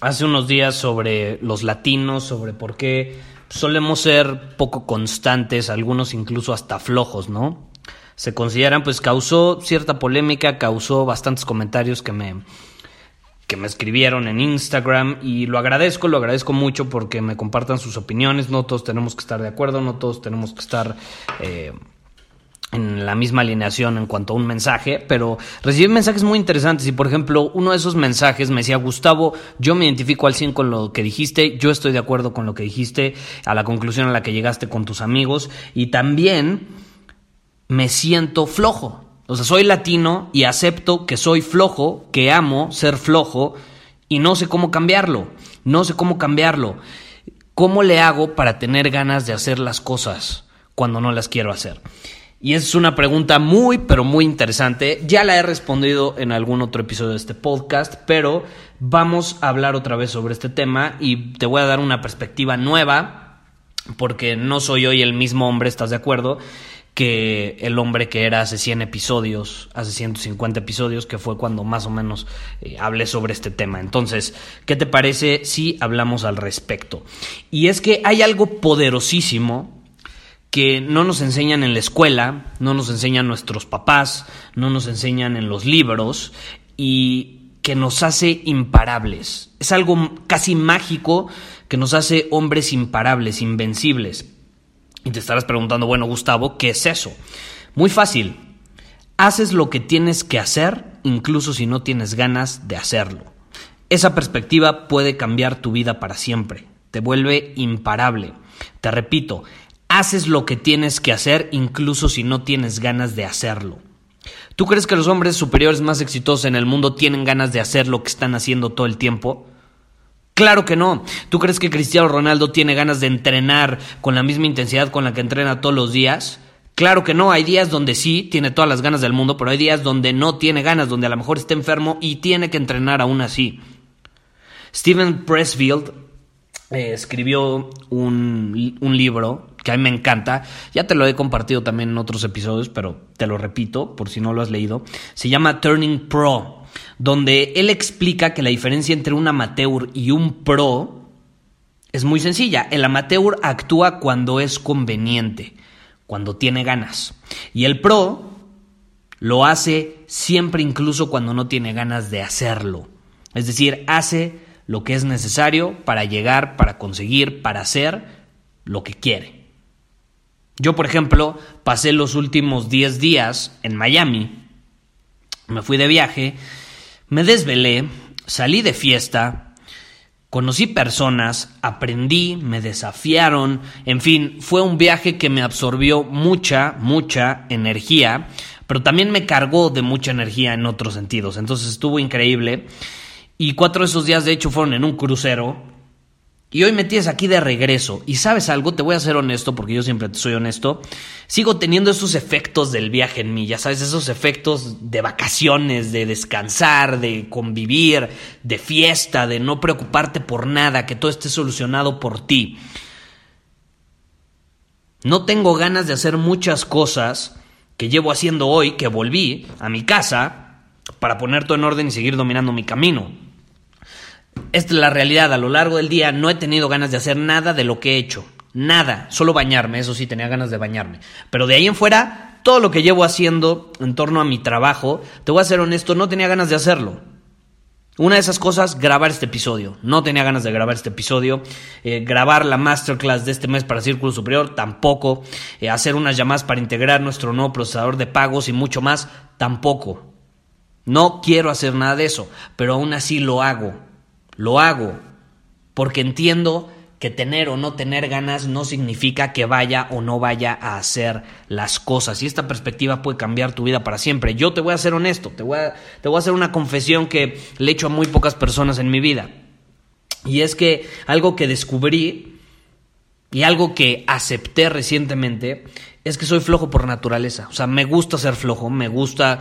hace unos días sobre los latinos, sobre por qué solemos ser poco constantes, algunos incluso hasta flojos, ¿no? Se consideran, pues causó cierta polémica, causó bastantes comentarios que me, que me escribieron en Instagram y lo agradezco, lo agradezco mucho porque me compartan sus opiniones, no todos tenemos que estar de acuerdo, no todos tenemos que estar eh, en la misma alineación en cuanto a un mensaje, pero recibí mensajes muy interesantes y por ejemplo uno de esos mensajes me decía Gustavo, yo me identifico al 100 con lo que dijiste, yo estoy de acuerdo con lo que dijiste, a la conclusión a la que llegaste con tus amigos y también me siento flojo, o sea, soy latino y acepto que soy flojo, que amo ser flojo y no sé cómo cambiarlo. No sé cómo cambiarlo. ¿Cómo le hago para tener ganas de hacer las cosas cuando no las quiero hacer? Y es una pregunta muy, pero muy interesante. Ya la he respondido en algún otro episodio de este podcast, pero vamos a hablar otra vez sobre este tema y te voy a dar una perspectiva nueva, porque no soy hoy el mismo hombre, ¿estás de acuerdo? que el hombre que era hace 100 episodios, hace 150 episodios, que fue cuando más o menos eh, hablé sobre este tema. Entonces, ¿qué te parece si hablamos al respecto? Y es que hay algo poderosísimo que no nos enseñan en la escuela, no nos enseñan nuestros papás, no nos enseñan en los libros y que nos hace imparables. Es algo casi mágico que nos hace hombres imparables, invencibles. Y te estarás preguntando, bueno, Gustavo, ¿qué es eso? Muy fácil. Haces lo que tienes que hacer, incluso si no tienes ganas de hacerlo. Esa perspectiva puede cambiar tu vida para siempre. Te vuelve imparable. Te repito, haces lo que tienes que hacer, incluso si no tienes ganas de hacerlo. ¿Tú crees que los hombres superiores más exitosos en el mundo tienen ganas de hacer lo que están haciendo todo el tiempo? Claro que no. ¿Tú crees que Cristiano Ronaldo tiene ganas de entrenar con la misma intensidad con la que entrena todos los días? Claro que no, hay días donde sí tiene todas las ganas del mundo, pero hay días donde no tiene ganas, donde a lo mejor está enfermo y tiene que entrenar aún así. Steven Pressfield eh, escribió un, un, libro que a mí me encanta, ya te lo he compartido también en otros episodios, pero te lo repito por si no lo has leído, se llama Turning Pro donde él explica que la diferencia entre un amateur y un pro es muy sencilla. El amateur actúa cuando es conveniente, cuando tiene ganas. Y el pro lo hace siempre incluso cuando no tiene ganas de hacerlo. Es decir, hace lo que es necesario para llegar, para conseguir, para hacer lo que quiere. Yo, por ejemplo, pasé los últimos 10 días en Miami, me fui de viaje me desvelé, salí de fiesta, conocí personas, aprendí, me desafiaron, en fin, fue un viaje que me absorbió mucha, mucha energía, pero también me cargó de mucha energía en otros sentidos, entonces estuvo increíble. Y cuatro de esos días, de hecho, fueron en un crucero, y hoy me tienes aquí de regreso. Y sabes algo, te voy a ser honesto, porque yo siempre soy honesto. Sigo teniendo esos efectos del viaje en mí, ya sabes, esos efectos de vacaciones, de descansar, de convivir, de fiesta, de no preocuparte por nada, que todo esté solucionado por ti. No tengo ganas de hacer muchas cosas que llevo haciendo hoy, que volví a mi casa para poner todo en orden y seguir dominando mi camino. Esta es la realidad, a lo largo del día no he tenido ganas de hacer nada de lo que he hecho. Nada, solo bañarme, eso sí, tenía ganas de bañarme. Pero de ahí en fuera, todo lo que llevo haciendo en torno a mi trabajo, te voy a ser honesto, no tenía ganas de hacerlo. Una de esas cosas, grabar este episodio. No tenía ganas de grabar este episodio. Eh, grabar la masterclass de este mes para Círculo Superior, tampoco. Eh, hacer unas llamadas para integrar nuestro nuevo procesador de pagos y mucho más, tampoco. No quiero hacer nada de eso, pero aún así lo hago. Lo hago porque entiendo que tener o no tener ganas no significa que vaya o no vaya a hacer las cosas. Y esta perspectiva puede cambiar tu vida para siempre. Yo te voy a ser honesto, te voy a, te voy a hacer una confesión que le he hecho a muy pocas personas en mi vida. Y es que algo que descubrí y algo que acepté recientemente es que soy flojo por naturaleza. O sea, me gusta ser flojo, me gusta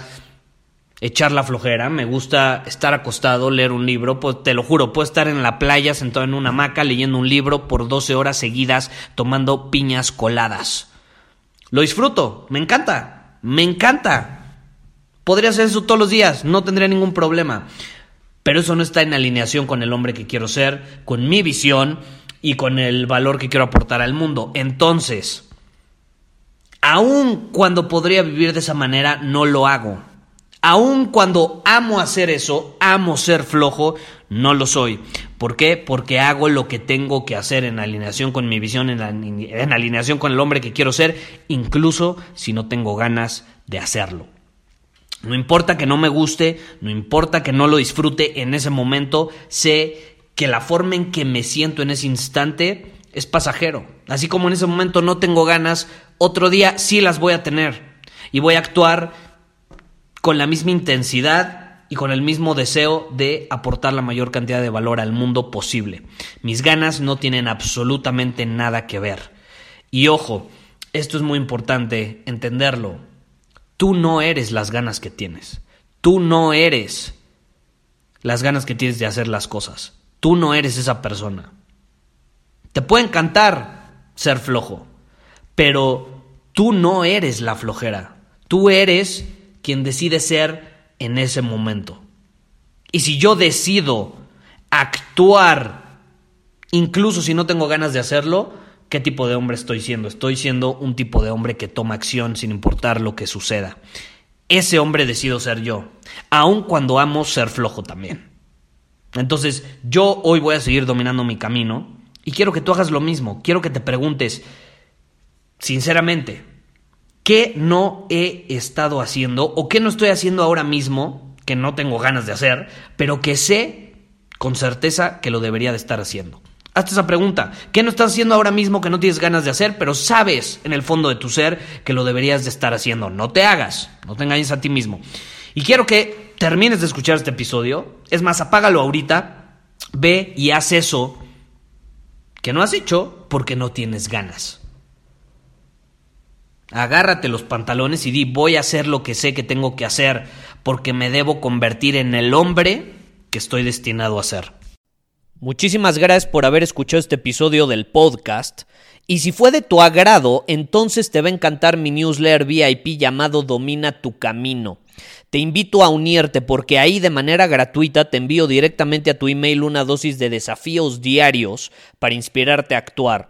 echar la flojera, me gusta estar acostado, leer un libro, pues te lo juro, puedo estar en la playa sentado en una hamaca leyendo un libro por 12 horas seguidas tomando piñas coladas. Lo disfruto, me encanta, me encanta. Podría hacer eso todos los días, no tendría ningún problema. Pero eso no está en alineación con el hombre que quiero ser, con mi visión y con el valor que quiero aportar al mundo. Entonces, aun cuando podría vivir de esa manera, no lo hago. Aun cuando amo hacer eso, amo ser flojo, no lo soy. ¿Por qué? Porque hago lo que tengo que hacer en alineación con mi visión, en, en alineación con el hombre que quiero ser, incluso si no tengo ganas de hacerlo. No importa que no me guste, no importa que no lo disfrute en ese momento, sé que la forma en que me siento en ese instante es pasajero. Así como en ese momento no tengo ganas, otro día sí las voy a tener. Y voy a actuar con la misma intensidad y con el mismo deseo de aportar la mayor cantidad de valor al mundo posible. Mis ganas no tienen absolutamente nada que ver. Y ojo, esto es muy importante entenderlo. Tú no eres las ganas que tienes. Tú no eres las ganas que tienes de hacer las cosas. Tú no eres esa persona. Te puede encantar ser flojo, pero tú no eres la flojera. Tú eres quien decide ser en ese momento. Y si yo decido actuar, incluso si no tengo ganas de hacerlo, ¿qué tipo de hombre estoy siendo? Estoy siendo un tipo de hombre que toma acción sin importar lo que suceda. Ese hombre decido ser yo, aun cuando amo ser flojo también. Entonces, yo hoy voy a seguir dominando mi camino y quiero que tú hagas lo mismo. Quiero que te preguntes, sinceramente, ¿Qué no he estado haciendo o qué no estoy haciendo ahora mismo que no tengo ganas de hacer, pero que sé con certeza que lo debería de estar haciendo? Hazte esa pregunta. ¿Qué no estás haciendo ahora mismo que no tienes ganas de hacer, pero sabes en el fondo de tu ser que lo deberías de estar haciendo? No te hagas, no te engañes a ti mismo. Y quiero que termines de escuchar este episodio. Es más, apágalo ahorita, ve y haz eso que no has hecho porque no tienes ganas. Agárrate los pantalones y di voy a hacer lo que sé que tengo que hacer porque me debo convertir en el hombre que estoy destinado a ser. Muchísimas gracias por haber escuchado este episodio del podcast. Y si fue de tu agrado, entonces te va a encantar mi newsletter VIP llamado Domina tu Camino. Te invito a unirte porque ahí de manera gratuita te envío directamente a tu email una dosis de desafíos diarios para inspirarte a actuar.